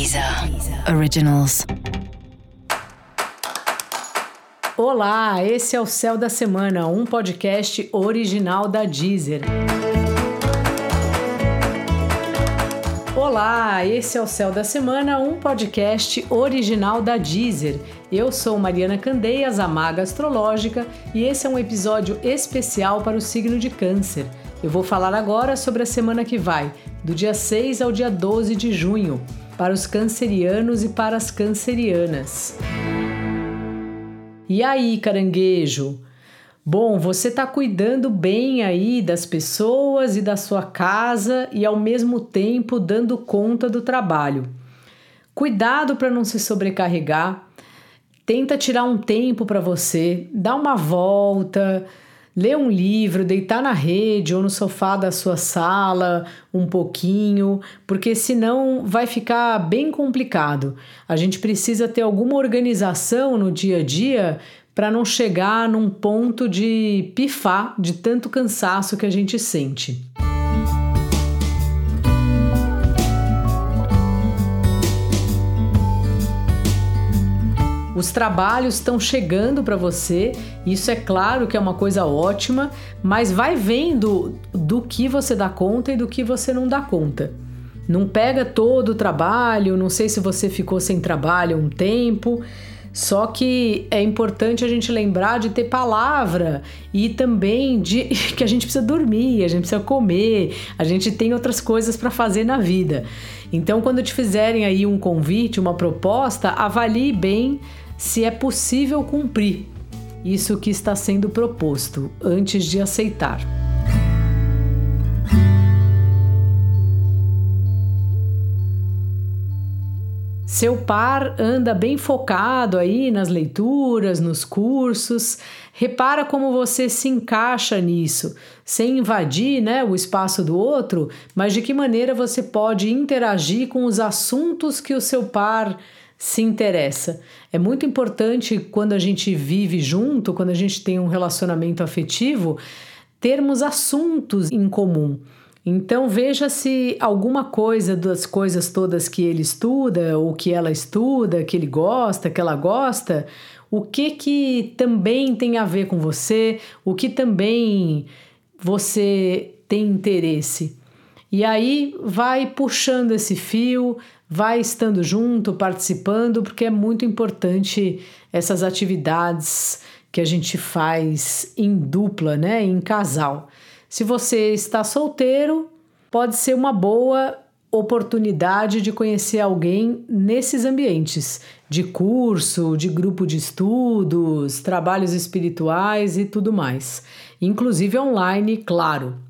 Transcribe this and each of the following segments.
Deezer Originals. Olá, esse é o Céu da Semana, um podcast original da Deezer. Olá, esse é o Céu da Semana, um podcast original da Deezer. Eu sou Mariana Candeias, a maga astrológica, e esse é um episódio especial para o signo de Câncer. Eu vou falar agora sobre a semana que vai, do dia 6 ao dia 12 de junho, para os cancerianos e para as cancerianas. E aí, caranguejo? Bom, você está cuidando bem aí das pessoas e da sua casa e ao mesmo tempo dando conta do trabalho. Cuidado para não se sobrecarregar. Tenta tirar um tempo para você, dá uma volta, ler um livro, deitar na rede ou no sofá da sua sala um pouquinho, porque senão vai ficar bem complicado. A gente precisa ter alguma organização no dia a dia para não chegar num ponto de pifar de tanto cansaço que a gente sente. Os trabalhos estão chegando para você, isso é claro que é uma coisa ótima, mas vai vendo do que você dá conta e do que você não dá conta. Não pega todo o trabalho, não sei se você ficou sem trabalho um tempo, só que é importante a gente lembrar de ter palavra e também de que a gente precisa dormir, a gente precisa comer, a gente tem outras coisas para fazer na vida. Então, quando te fizerem aí um convite, uma proposta, avalie bem se é possível cumprir isso que está sendo proposto antes de aceitar. Seu par anda bem focado aí nas leituras, nos cursos. Repara como você se encaixa nisso, sem invadir né, o espaço do outro, mas de que maneira você pode interagir com os assuntos que o seu par se interessa. É muito importante quando a gente vive junto, quando a gente tem um relacionamento afetivo, termos assuntos em comum. Então veja se alguma coisa das coisas todas que ele estuda, ou que ela estuda, que ele gosta, que ela gosta, o que que também tem a ver com você, o que também você tem interesse. E aí vai puxando esse fio, vai estando junto, participando, porque é muito importante essas atividades que a gente faz em dupla, né, em casal. Se você está solteiro, pode ser uma boa oportunidade de conhecer alguém nesses ambientes de curso, de grupo de estudos, trabalhos espirituais e tudo mais, inclusive online, claro.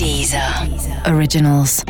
Deezer Originals.